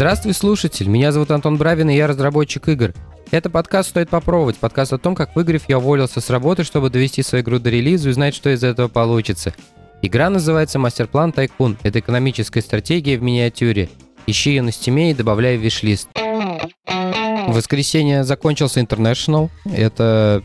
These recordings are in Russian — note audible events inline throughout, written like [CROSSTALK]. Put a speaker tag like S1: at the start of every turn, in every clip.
S1: Здравствуй, слушатель! Меня зовут Антон Бравин, и я разработчик игр. Это подкаст «Стоит попробовать», подкаст о том, как выгорев, я уволился с работы, чтобы довести свою игру до релиза и узнать, что из этого получится. Игра называется «Masterplan Tycoon». Это экономическая стратегия в миниатюре. Ищи ее на Steam е и добавляй в wishlist. В воскресенье закончился International. Это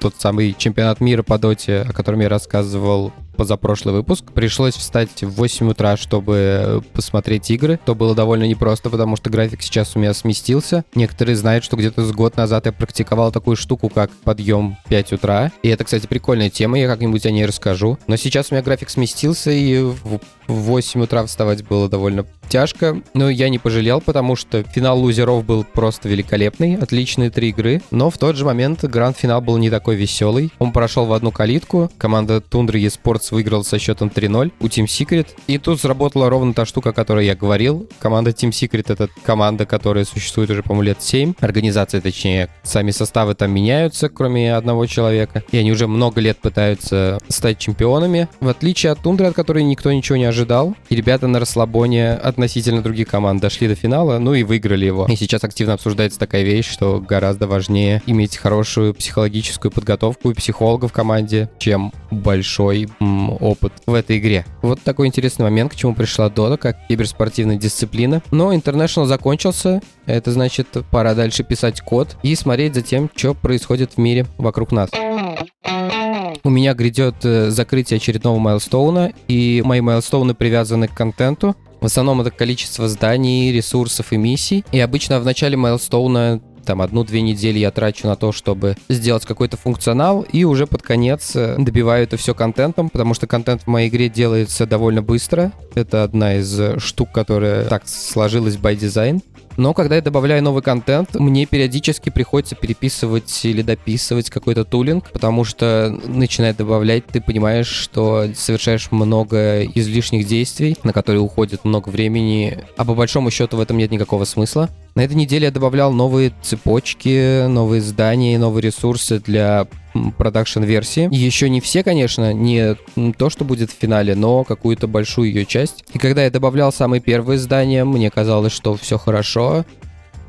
S1: тот самый чемпионат мира по доте, о котором я рассказывал позапрошлый выпуск. Пришлось встать в 8 утра, чтобы посмотреть игры. То было довольно непросто, потому что график сейчас у меня сместился. Некоторые знают, что где-то с год назад я практиковал такую штуку, как подъем 5 утра. И это, кстати, прикольная тема, я как-нибудь о ней расскажу. Но сейчас у меня график сместился, и в 8 утра вставать было довольно тяжко, но я не пожалел, потому что финал лузеров был просто великолепный, отличные три игры, но в тот же момент гранд-финал был не такой веселый. Он прошел в одну калитку, команда Тундра eSports Sports выиграл со счетом 3-0 у Team Secret. И тут сработала ровно та штука, о которой я говорил. Команда Team Secret — это команда, которая существует уже, по-моему, лет 7. Организация, точнее, сами составы там меняются, кроме одного человека. И они уже много лет пытаются стать чемпионами. В отличие от Тундры, от которой никто ничего не ожидал. И ребята на расслабоне относительно других команд дошли до финала, ну и выиграли его. И сейчас активно обсуждается такая вещь, что гораздо важнее иметь хорошую психологическую подготовку и психолога в команде, чем большой опыт в этой игре. Вот такой интересный момент, к чему пришла Дота, как киберспортивная дисциплина. Но International закончился, это значит, пора дальше писать код и смотреть за тем, что происходит в мире вокруг нас. У меня грядет э, закрытие очередного майлстоуна, и мои майлстоуны привязаны к контенту. В основном это количество зданий, ресурсов и миссий. И обычно в начале майлстоуна там одну-две недели я трачу на то, чтобы сделать какой-то функционал, и уже под конец э, добиваю это все контентом, потому что контент в моей игре делается довольно быстро. Это одна из э, штук, которая так сложилась by design. Но когда я добавляю новый контент, мне периодически приходится переписывать или дописывать какой-то тулинг, потому что начинает добавлять, ты понимаешь, что совершаешь много излишних действий, на которые уходит много времени, а по большому счету в этом нет никакого смысла. На этой неделе я добавлял новые цепочки, новые здания, новые ресурсы для продакшн-версии. Еще не все, конечно, не то, что будет в финале, но какую-то большую ее часть. И когда я добавлял самые первые здания, мне казалось, что все хорошо.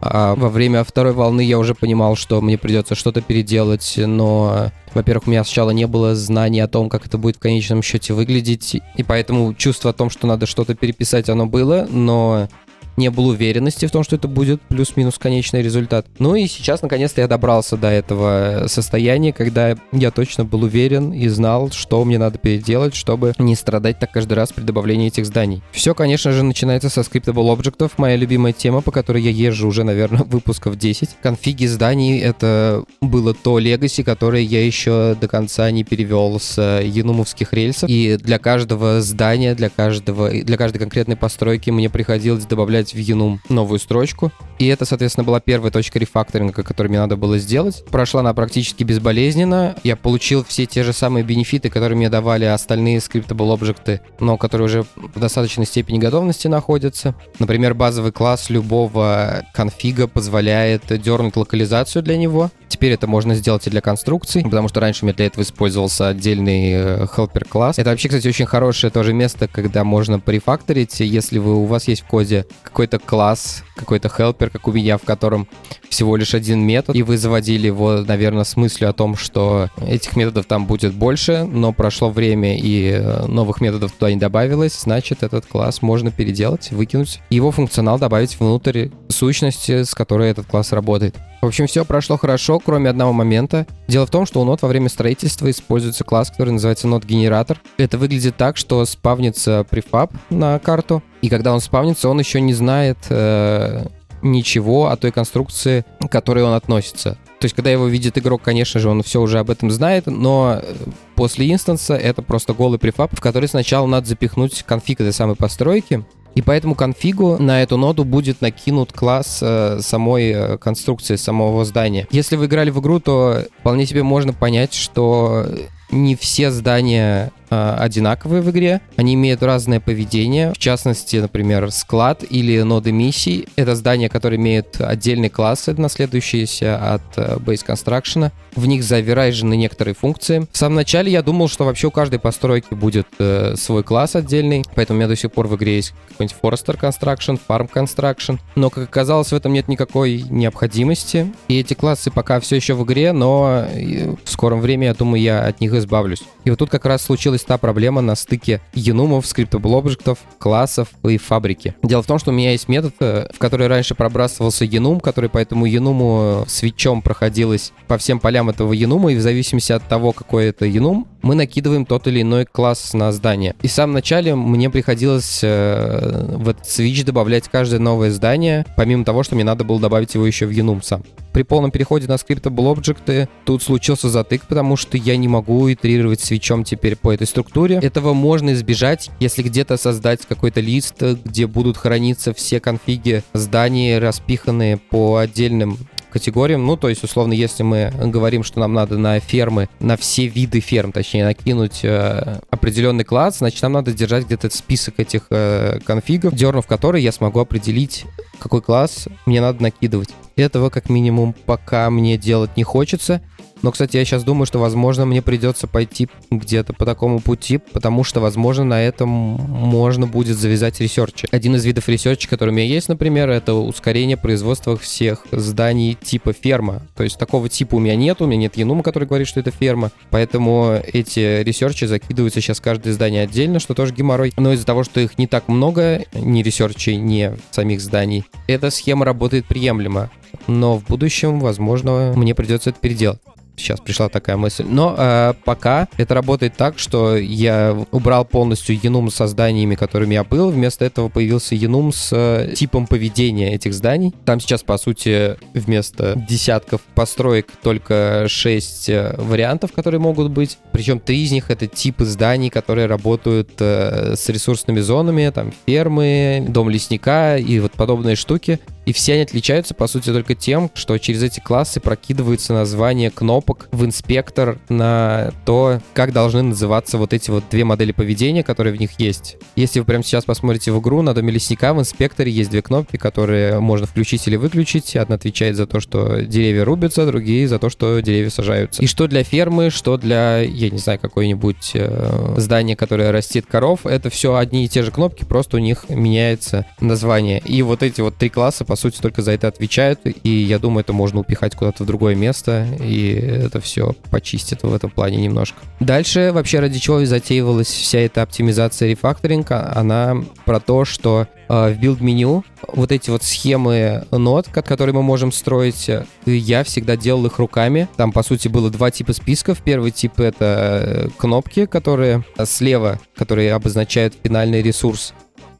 S1: А во время второй волны я уже понимал, что мне придется что-то переделать, но, во-первых, у меня сначала не было знаний о том, как это будет в конечном счете выглядеть, и поэтому чувство о том, что надо что-то переписать, оно было, но не было уверенности в том, что это будет плюс-минус конечный результат. Ну и сейчас, наконец-то, я добрался до этого состояния, когда я точно был уверен и знал, что мне надо переделать, чтобы не страдать так каждый раз при добавлении этих зданий. Все, конечно же, начинается со scriptable объектов, моя любимая тема, по которой я езжу уже, наверное, [LAUGHS] выпусков 10. Конфиги зданий — это было то легаси, которое я еще до конца не перевел с янумовских рельсов. И для каждого здания, для каждого, для каждой конкретной постройки мне приходилось добавлять добавить в Enum новую строчку. И это, соответственно, была первая точка рефакторинга, которую мне надо было сделать. Прошла она практически безболезненно. Я получил все те же самые бенефиты, которые мне давали остальные scriptable объекты, но которые уже в достаточной степени готовности находятся. Например, базовый класс любого конфига позволяет дернуть локализацию для него. Теперь это можно сделать и для конструкций, потому что раньше у меня для этого использовался отдельный э, helper класс. Это вообще, кстати, очень хорошее тоже место, когда можно порефакторить, если вы, у вас есть в коде какой-то класс, какой-то helper, как у меня, в котором всего лишь один метод, и вы заводили его, наверное, с мыслью о том, что этих методов там будет больше, но прошло время и э, новых методов туда не добавилось, значит, этот класс можно переделать, выкинуть, и его функционал добавить внутрь сущности, с которой этот класс работает. В общем, все прошло хорошо, кроме одного момента. Дело в том, что у нот во время строительства используется класс, который называется нот-генератор. Это выглядит так, что спавнится префаб на карту, и когда он спавнится, он еще не знает э, ничего о той конструкции, к которой он относится. То есть, когда его видит игрок, конечно же, он все уже об этом знает, но э, после инстанса это просто голый префаб, в который сначала надо запихнуть конфиг этой самой постройки, и поэтому конфигу на эту ноду будет накинут класс э, самой э, конструкции, самого здания. Если вы играли в игру, то вполне себе можно понять, что не все здания одинаковые в игре. Они имеют разное поведение. В частности, например, склад или ноды миссий. Это здания, которые имеют отдельные классы, наследующиеся от э, Base Construction. В них завиражены некоторые функции. В самом начале я думал, что вообще у каждой постройки будет э, свой класс отдельный, поэтому у меня до сих пор в игре есть какой-нибудь Forester Construction, Farm Construction. Но, как оказалось, в этом нет никакой необходимости. И эти классы пока все еще в игре, но э, в скором времени, я думаю, я от них избавлюсь. И вот тут как раз случилась та проблема на стыке енумов, скриптable объектов, классов и фабрики. Дело в том, что у меня есть метод, э, в который раньше пробрасывался енум, который по этому енуму свечом проходилось по всем полям этого енума, и в зависимости от того, какой это енум, мы накидываем тот или иной класс на здание. И в самом начале мне приходилось э, в этот switch добавлять каждое новое здание, помимо того, что мне надо было добавить его еще в enum сам. При полном переходе на scriptable объекты тут случился затык, потому что я не могу итерировать свечом теперь по этой структуре. Этого можно избежать, если где-то создать какой-то лист, где будут храниться все конфиги зданий, распиханные по отдельным категориям. Ну, то есть, условно, если мы говорим, что нам надо на фермы, на все виды ферм, точнее, накинуть э, определенный класс, значит, нам надо держать где-то список этих э, конфигов, дернув который я смогу определить, какой класс мне надо накидывать. Этого, как минимум, пока мне делать не хочется. Но, кстати, я сейчас думаю, что, возможно, мне придется пойти где-то по такому пути, потому что, возможно, на этом можно будет завязать research и. Один из видов research а, который у меня есть, например, это ускорение производства всех зданий типа ферма. То есть такого типа у меня нет, у меня нет enum а, который говорит, что это ферма. Поэтому эти research и закидываются сейчас каждое здание отдельно, что тоже геморрой. Но из-за того, что их не так много, ни research ей, ни самих зданий, эта схема работает приемлемо. Но в будущем, возможно, мне придется это переделать сейчас пришла такая мысль. Но э, пока это работает так, что я убрал полностью Enum со зданиями, которыми я был. Вместо этого появился Enum с э, типом поведения этих зданий. Там сейчас, по сути, вместо десятков построек только 6 э, вариантов, которые могут быть. Причем три из них это типы зданий, которые работают э, с ресурсными зонами, там фермы, дом лесника и вот подобные штуки. И все они отличаются, по сути, только тем, что через эти классы прокидываются названия кнопок в инспектор на то, как должны называться вот эти вот две модели поведения, которые в них есть. Если вы прямо сейчас посмотрите в игру, на доме лесника в инспекторе есть две кнопки, которые можно включить или выключить. Одна отвечает за то, что деревья рубятся, другие за то, что деревья сажаются. И что для фермы, что для, я не знаю, какой-нибудь э, здания, которое растит коров, это все одни и те же кнопки, просто у них меняется название. И вот эти вот три класса, по сути, только за это отвечают, и я думаю, это можно упихать куда-то в другое место, и это все почистит в этом плане немножко. Дальше вообще ради чего затеивалась вся эта оптимизация рефакторинга, она про то, что э, в build -меню вот эти вот схемы нод, которые мы можем строить, я всегда делал их руками. Там, по сути, было два типа списков. Первый тип — это э, кнопки, которые слева, которые обозначают финальный ресурс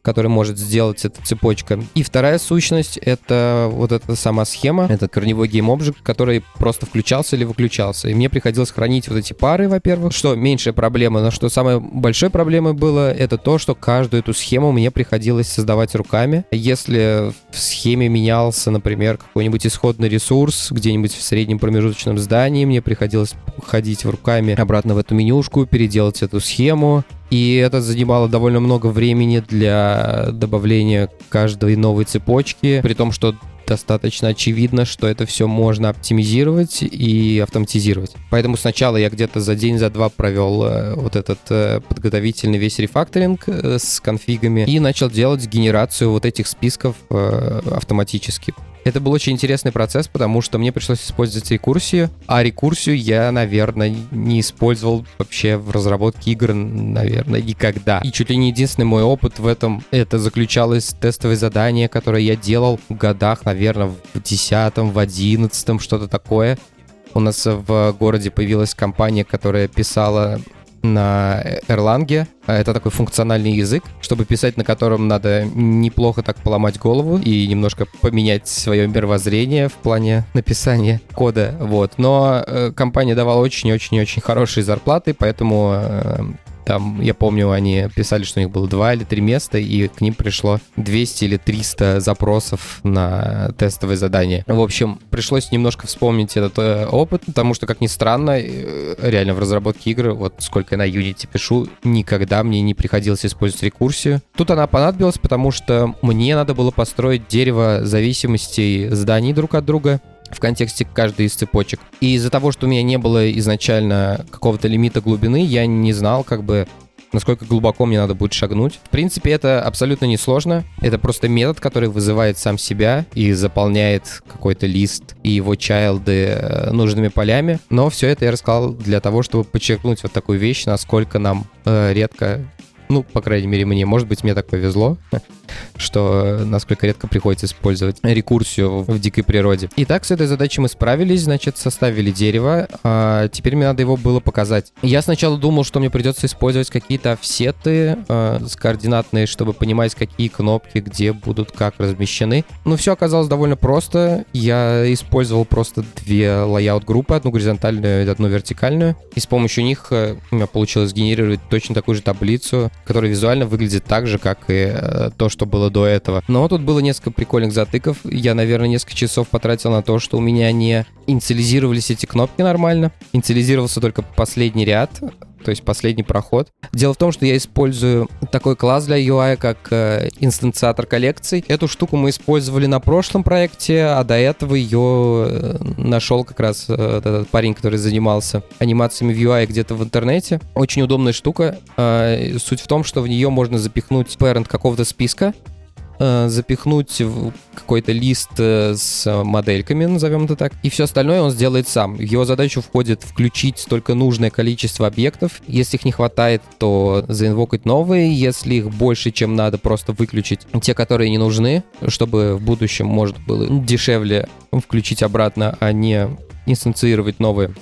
S1: который может сделать эта цепочка. И вторая сущность — это вот эта сама схема, это корневой game object, который просто включался или выключался. И мне приходилось хранить вот эти пары, во-первых, что меньшая проблема, но что самой большой проблемой было, это то, что каждую эту схему мне приходилось создавать руками. Если в схеме менялся, например, какой-нибудь исходный ресурс где-нибудь в среднем промежуточном здании, мне приходилось ходить руками обратно в эту менюшку, переделать эту схему, и это занимало довольно много времени для добавления каждой новой цепочки, при том, что достаточно очевидно, что это все можно оптимизировать и автоматизировать. Поэтому сначала я где-то за день, за два провел э, вот этот э, подготовительный весь рефакторинг э, с конфигами и начал делать генерацию вот этих списков автоматически. Это был очень интересный процесс, потому что мне пришлось использовать рекурсию, а рекурсию я, наверное, не использовал вообще в разработке игр, наверное, никогда. И чуть ли не единственный мой опыт в этом, это заключалось тестовое задание, которое я делал в годах, наверное, в 10 в 11 что-то такое. У нас в городе появилась компания, которая писала на Erlang. Это такой функциональный язык, чтобы писать на котором надо неплохо так поломать голову и немножко поменять свое мировоззрение в плане написания кода. Вот. Но э, компания давала очень-очень-очень хорошие зарплаты, поэтому э, Там, я помню, они писали, что у них было два или три места, и к ним пришло 200 или 300 запросов на тестовые задания. В общем, пришлось немножко вспомнить этот э, опыт, потому что, как ни странно, э, реально в разработке игры, вот сколько я на Unity пишу, никогда мне не приходилось использовать рекурсию. Тут она понадобилась, потому что мне надо было построить дерево зависимостей зданий друг от друга в контексте каждой из цепочек. И из-за того, что у меня не было изначально какого-то лимита глубины, я не знал, как бы, насколько глубоко мне надо будет шагнуть. В принципе, это абсолютно несложно. Это просто метод, который вызывает сам себя и заполняет какой-то лист и его чайлды э, нужными полями. Но все это я рассказал для того, чтобы подчеркнуть вот такую вещь, насколько нам э, редко ну, по крайней мере, мне, может быть, мне так повезло, что насколько редко приходится использовать рекурсию в дикой природе. Итак, с этой задачей мы справились, значит, составили дерево, а теперь мне надо его было показать. Я сначала думал, что мне придется использовать какие-то офсеты э, с координатные, чтобы понимать, какие кнопки где будут как размещены. Но все оказалось довольно просто. Я использовал просто две лайаут-группы, одну горизонтальную и одну вертикальную. И с помощью них э, у меня получилось генерировать точно такую же таблицу, которая визуально выглядит так же, как и э, то, что было до этого. Но тут было несколько прикольных затыков. Я, наверное, несколько часов потратил на то, что у меня не инициализировались эти кнопки нормально. Инициализировался только последний ряд, то есть последний проход. Дело в том, что я использую такой класс для UI, как э, инстанциатор коллекций. Эту штуку мы использовали на прошлом проекте, а до этого ее э, нашел как раз э, этот парень, который занимался анимациями в UI где-то в интернете. Очень удобная штука. Э, суть в том, что в нее можно запихнуть parent какого-то списка, Э, запихнуть в какой-то лист э, с модельками, назовем это так, и все остальное он сделает сам. В его задачу входит включить только нужное количество объектов. Если их не хватает, то заинвокать новые. Если их больше, чем надо, просто выключить те, которые не нужны, чтобы в будущем, может, было дешевле включить обратно, а не инстанцировать новые.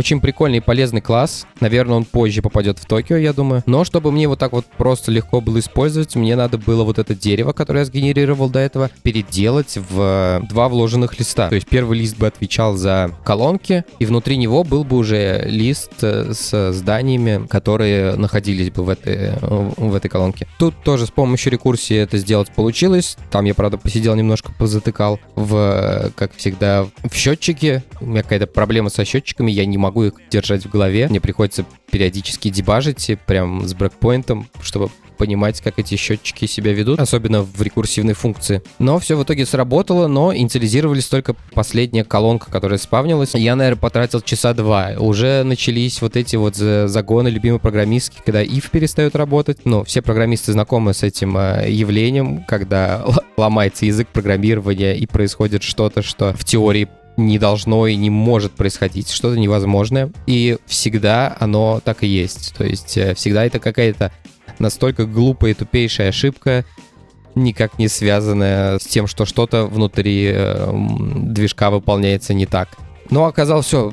S1: Очень прикольный и полезный класс. Наверное, он позже попадет в Токио, я думаю. Но чтобы мне вот так вот просто легко было использовать, мне надо было вот это дерево, которое я сгенерировал до этого, переделать в два вложенных листа. То есть первый лист бы отвечал за колонки, и внутри него был бы уже лист э, с зданиями, которые находились бы в этой, в этой колонке. Тут тоже с помощью рекурсии это сделать получилось. Там я, правда, посидел немножко, позатыкал в, как всегда, в счетчике. У меня какая-то проблема со счетчиками, я не могу их держать в голове. Мне приходится периодически дебажить прям с брекпоинтом, чтобы понимать, как эти счетчики себя ведут, особенно в рекурсивной функции. Но все в итоге сработало, но инициализировались только последняя колонка, которая спавнилась. Я, наверное, потратил часа два. Уже начались вот эти вот загоны любимой программистки, когда if перестает работать. Ну, все программисты знакомы с этим э, явлением, когда ломается язык программирования и происходит что-то, что в теории не должно и не может происходить, что-то невозможное. И всегда оно так и есть. То есть э, всегда это какая-то настолько глупая и тупейшая ошибка, никак не связанная с тем, что что-то внутри э, движка выполняется не так. Но оказалось все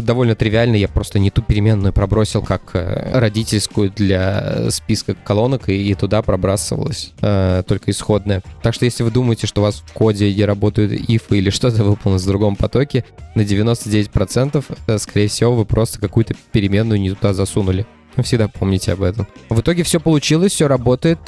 S1: довольно тривиально, я просто не ту переменную пробросил, как э, родительскую для списка колонок, и, и туда пробрасывалось э, только исходное. Так что если вы думаете, что у вас в коде не работают if или что-то выполнено в другом потоке, на 99% э, скорее всего вы просто какую-то переменную не туда засунули. Всегда помните об этом. В итоге все получилось, все работает.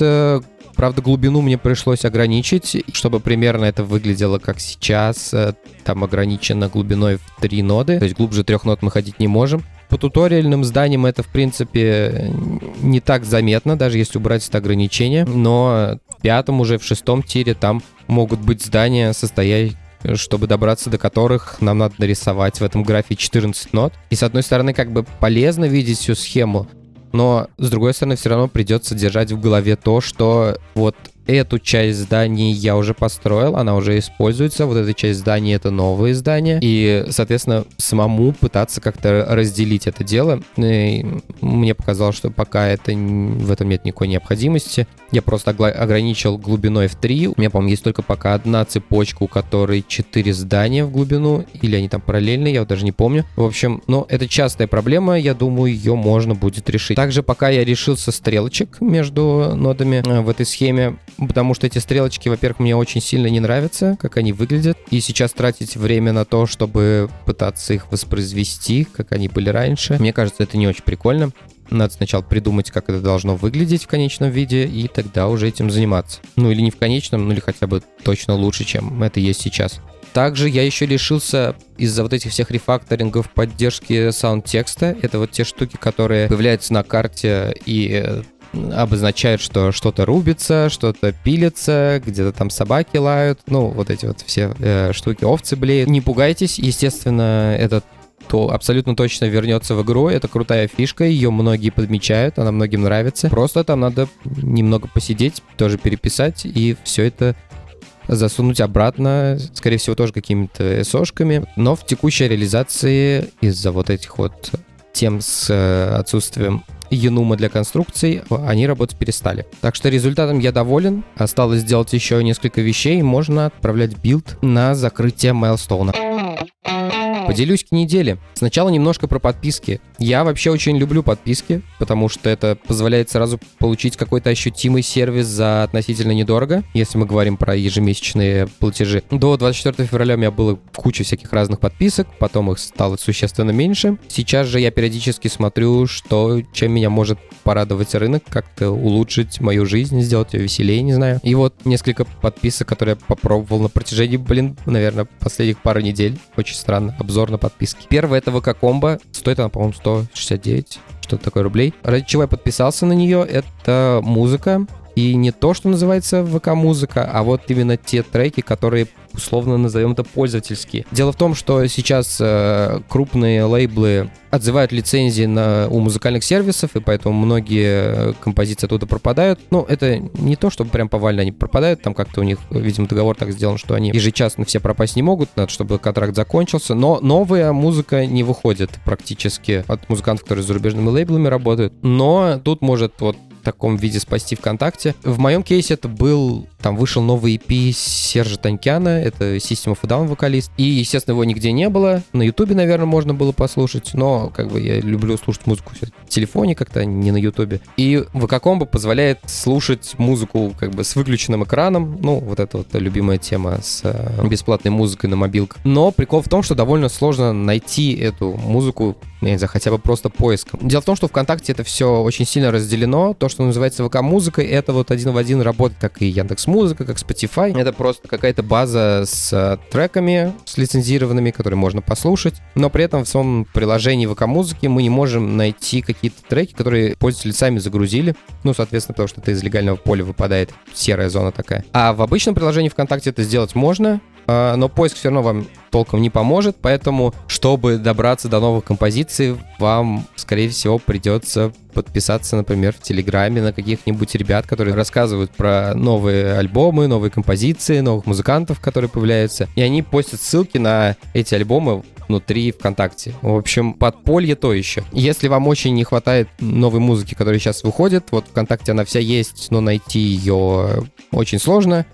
S1: Правда, глубину мне пришлось ограничить, чтобы примерно это выглядело как сейчас. Э, там ограничено глубиной в три ноды, то есть глубже трех нод мы ходить не можем. По туториальным зданиям это, в принципе, не так заметно, даже если убрать это ограничение. Но в пятом, уже в шестом тире там могут быть здания, состоять чтобы добраться до которых нам надо нарисовать в этом графе 14 нот. И с одной стороны, как бы полезно видеть всю схему, но, с другой стороны, все равно придется держать в голове то, что вот эту часть зданий я уже построил, она уже используется, вот эта часть зданий это новые здания, и, соответственно, самому пытаться как-то разделить это дело. И мне показалось, что пока это в этом нет никакой необходимости. Я просто ограничил глубиной в 3. У меня, по-моему, есть только пока одна цепочка, у которой 4 здания в глубину, или они там параллельные, я вот даже не помню. В общем, ну, это частая проблема, я думаю, ее можно будет решить. Также пока я решился стрелочек между нодами э, в этой схеме, потому что эти стрелочки, во-первых, мне очень сильно не нравятся, как они выглядят, и сейчас тратить время на то, чтобы пытаться их воспроизвести, как они были раньше, мне кажется, это не очень прикольно. Надо сначала придумать, как это должно выглядеть в конечном виде, и тогда уже этим заниматься. Ну или не в конечном, ну или хотя бы точно лучше, чем это есть сейчас. Также я еще лишился из-за вот этих всех рефакторингов поддержки sound text а. Это вот те штуки, которые появляются на карте и обозначают, что что-то рубится, что-то пилится, где-то там собаки лают, ну, вот эти вот все э, штуки, овцы блеют. Не пугайтесь, естественно, этот то абсолютно точно вернется в игру. Это крутая фишка, ее многие подмечают, она многим нравится. Просто там надо немного посидеть, тоже переписать, и все это засунуть обратно, скорее всего, тоже какими-то сошками. Но в текущей реализации из-за вот этих вот тем с э, отсутствием enum а для конструкций, они работать перестали. Так что результатом я доволен. Осталось сделать еще несколько вещей. Можно отправлять build на закрытие milestone а. Поделюсь к неделе. Сначала немножко про подписки. Я вообще очень люблю подписки, потому что это позволяет сразу получить какой-то ощутимый сервис за относительно недорого, если мы говорим про ежемесячные платежи. До 24 февраля у меня было куча всяких разных подписок, потом их стало существенно меньше. Сейчас же я периодически смотрю, что чем меня может порадовать рынок, как-то улучшить мою жизнь, сделать ее веселее, не знаю. И вот несколько подписок, которые я попробовал на протяжении, блин, наверное, последних пару недель. Очень странно. Обзор обзор на подписки. Первая это ВК Комбо. Стоит она, по-моему, 169 что-то такое рублей. Ради чего я подписался на нее, это музыка. И не то, что называется ВК-музыка, а вот именно те треки, которые условно назовем это пользовательские. Дело в том, что сейчас э, крупные лейблы отзывают лицензии на, у музыкальных сервисов, и поэтому многие композиции оттуда пропадают. Ну, это не то, чтобы прям повально они пропадают, там как-то у них, видимо, договор так сделан, что они ежечасно все пропасть не могут, надо, чтобы контракт закончился, но новая музыка не выходит практически от музыкантов, которые с зарубежными лейблами работают, но тут может вот таком виде спасти ВКонтакте. В моем кейсе это был, там вышел новый EP Сержа Танькяна, это System of Down вокалист, и, естественно, его нигде не было. На Ютубе, наверное, можно было послушать, но как бы я люблю слушать музыку в телефоне как-то, не на Ютубе. И VK-комбо позволяет слушать музыку как бы с выключенным экраном, ну, вот это вот любимая тема с э, бесплатной музыкой на мобилках. Но прикол в том, что довольно сложно найти эту музыку я не знаю, хотя бы просто поиском. Дело в том, что ВКонтакте это все очень сильно разделено. То, что называется ВК-музыкой, это вот один в один работает, как и Яндекс Музыка, как Spotify. Это просто какая-то база с э, треками, с лицензированными, которые можно послушать. Но при этом в самом приложении ВК-музыки мы не можем найти какие-то треки, которые пользователи сами загрузили. Ну, соответственно, потому что это из легального поля выпадает серая зона такая. А в обычном приложении ВКонтакте это сделать можно. А, но поиск все равно вам толком не поможет, поэтому, чтобы добраться до новых композиций, вам, скорее всего, придется подписаться, например, в Телеграме на каких-нибудь ребят, которые рассказывают про новые альбомы, новые композиции, новых музыкантов, которые появляются. И они постят ссылки на эти альбомы внутри ВКонтакте. В общем, подполье то еще. Если вам очень не хватает новой музыки, которая сейчас выходит, вот ВКонтакте она вся есть, но найти ее очень сложно.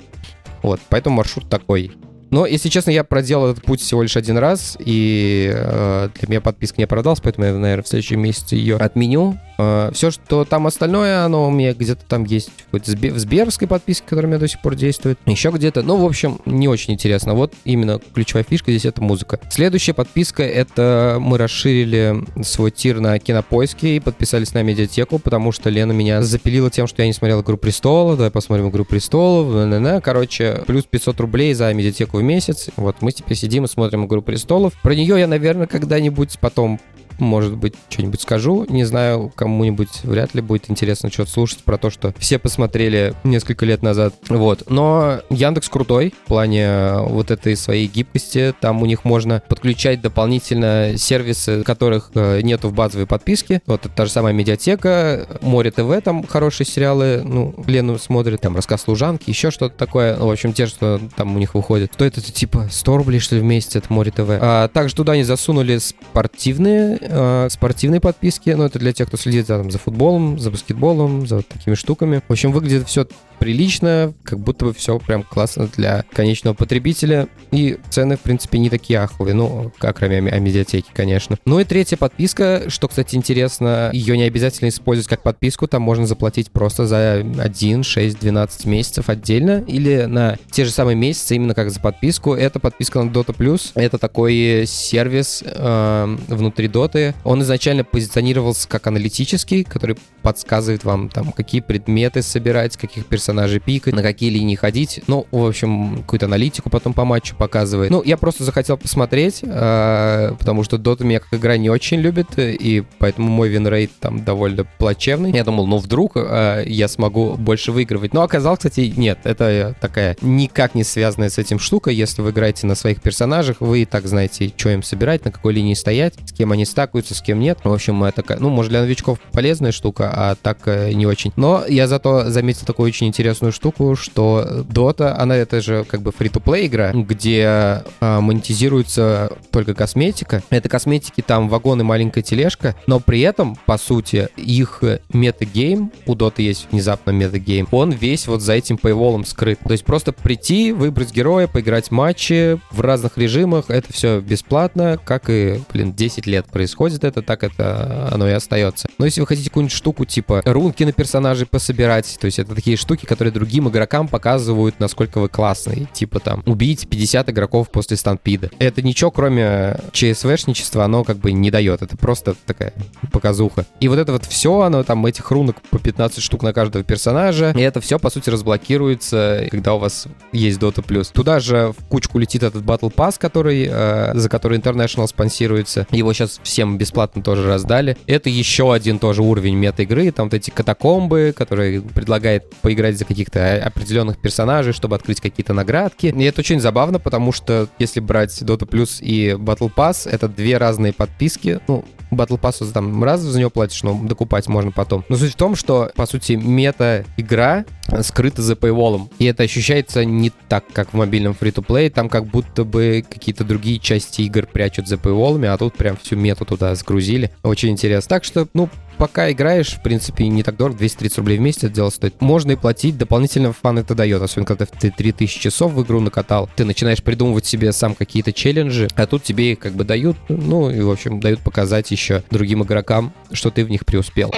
S1: Вот, поэтому маршрут такой. Но, если честно, я проделал этот путь всего лишь один раз, и э, для меня подписка не оправдалась, поэтому я, наверное, в следующем месяце ее отменю. Э, все, что там остальное, оно у меня где-то там есть в Сберовской подписке, которая у меня до сих пор действует. Еще где-то. Ну, в общем, не очень интересно. Вот именно ключевая фишка здесь это музыка. Следующая подписка это мы расширили свой тир на кинопоиске и подписались на медиатеку, потому что Лена меня запилила тем, что я не смотрел «Игру престолов», давай посмотрим «Игру престолов», на короче, плюс 500 рублей за медиатеку в месяц. Вот мы теперь сидим и смотрим «Игру престолов». Про нее я, наверное, когда-нибудь потом может быть, что-нибудь скажу. Не знаю, кому-нибудь вряд ли будет интересно что-то слушать про то, что все посмотрели несколько лет назад. Вот. Но Яндекс крутой в плане вот этой своей гибкости. Там у них можно подключать дополнительно сервисы, которых э, нету в базовой подписке. Вот это та же самая медиатека, Море ТВ, там хорошие сериалы, ну, Лену смотрит, там рассказ служанки, еще что-то такое. В общем, те, что там у них выходит. Стоит это типа 100 рублей, что ли, в месяц, это Море ТВ. А также туда они засунули спортивные э, спортивной подписки, но это для тех, кто следит там, за футболом, за баскетболом, за такими штуками. В общем, выглядит все прилично, как будто бы все прям классно для конечного потребителя. И цены, в принципе, не такие аховые, ну, как кроме медиатеки, конечно. Ну и третья подписка, что, кстати, интересно, ее не обязательно использовать как подписку, там можно заплатить просто за 1, 6, 12 месяцев отдельно или на те же самые месяцы, именно как за подписку. Это подписка на Dota+. Это такой сервис э, внутри Dota. Он изначально позиционировался как аналитический, который подсказывает вам, там, какие предметы собирать, каких персонажей пикать, на какие линии ходить. Ну, в общем, какую-то аналитику потом по матчу показывает. Ну, я просто захотел посмотреть, э, потому что Dota меня как игра не очень любит, и поэтому мой winrate там довольно плачевный. Я думал, ну, вдруг э, я смогу больше выигрывать. Но оказалось, кстати, нет. Это такая никак не связанная с этим штука. Если вы играете на своих персонажах, вы и так знаете, что им собирать, на какой линии стоять, с кем они стакаются, с кем нет. В общем, это ну, может, для новичков полезная штука, а так э, не очень. Но я зато заметил такую очень интересную штуку, что Dota, она это же как бы free-to-play игра, где а, монетизируется только косметика. Это косметики там вагон и маленькая тележка, но при этом, по сути, их метагейм, у Dota есть внезапно метагейм, он весь вот за этим пейволом скрыт. То есть просто прийти, выбрать героя, поиграть матчи в разных режимах, это все бесплатно, как и, блин, 10 лет происходит это, так это оно и остается. Но если вы хотите какую-нибудь штуку типа рунки на персонажей пособирать, то есть это такие штуки, которые другим игрокам показывают, насколько вы классный. Типа там убить 50 игроков после стампида. Это ничего, кроме ЧСВшничества, оно как бы не дает. Это просто такая показуха. И вот это вот все, оно там этих рунок по 15 штук на каждого персонажа. И это все, по сути, разблокируется, когда у вас есть Dota+. Туда же в кучку летит этот Battle Pass, который, э, за который International спонсируется. Его сейчас всем бесплатно тоже раздали. Это еще один тоже уровень мета-игры. Там вот эти катакомбы, которые предлагает поиграть за каких-то определенных персонажей, чтобы открыть какие-то наградки. И это очень забавно, потому что если брать Dota Plus и Battle Pass, это две разные подписки. Ну, Battle Pass там раз за него платишь, но докупать можно потом. Но суть в том, что, по сути, мета-игра скрыта за paywall. И это ощущается не так, как в мобильном free-to-play. Там как будто бы какие-то другие части игр прячут за paywall, а тут прям всю мету туда сгрузили. Очень интересно. Так что, ну, пока играешь, в принципе, не так дорого, 230 рублей в месяц это дело стоит. Можно и платить, дополнительно фан это дает, особенно когда ты 3000 часов в игру накатал, ты начинаешь придумывать себе сам какие-то челленджи, а тут тебе их как бы дают, ну и, в общем, дают показать еще другим игрокам, что ты в них преуспел.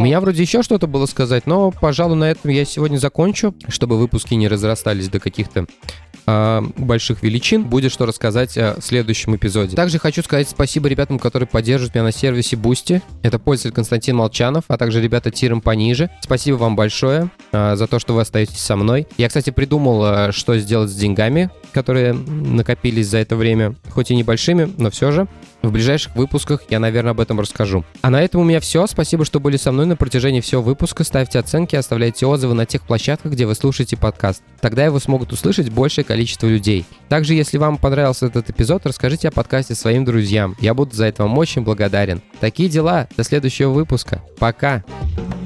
S1: У меня вроде еще что-то было сказать, но, пожалуй, на этом я сегодня закончу, чтобы выпуски не разрастались до каких-то э, больших величин. Будет что рассказать э, в следующем эпизоде. Также хочу сказать спасибо ребятам, которые поддерживают меня на сервисе Boosty. Это пользователь Константин Молчанов, а также ребята тиром пониже. Спасибо вам большое э, за то, что вы остаетесь со мной. Я, кстати, придумал, что сделать с деньгами, которые накопились за это время, хоть и небольшими, но все же. В ближайших выпусках я, наверное, об этом расскажу. А на этом у меня все. Спасибо, что были со мной на протяжении всего выпуска. Ставьте оценки, оставляйте отзывы на тех площадках, где вы слушаете подкаст. Тогда его смогут услышать большее количество людей. Также, если вам понравился этот эпизод, расскажите о подкасте своим друзьям. Я буду за это вам очень благодарен. Такие дела. До следующего выпуска. Пока.
S2: Funky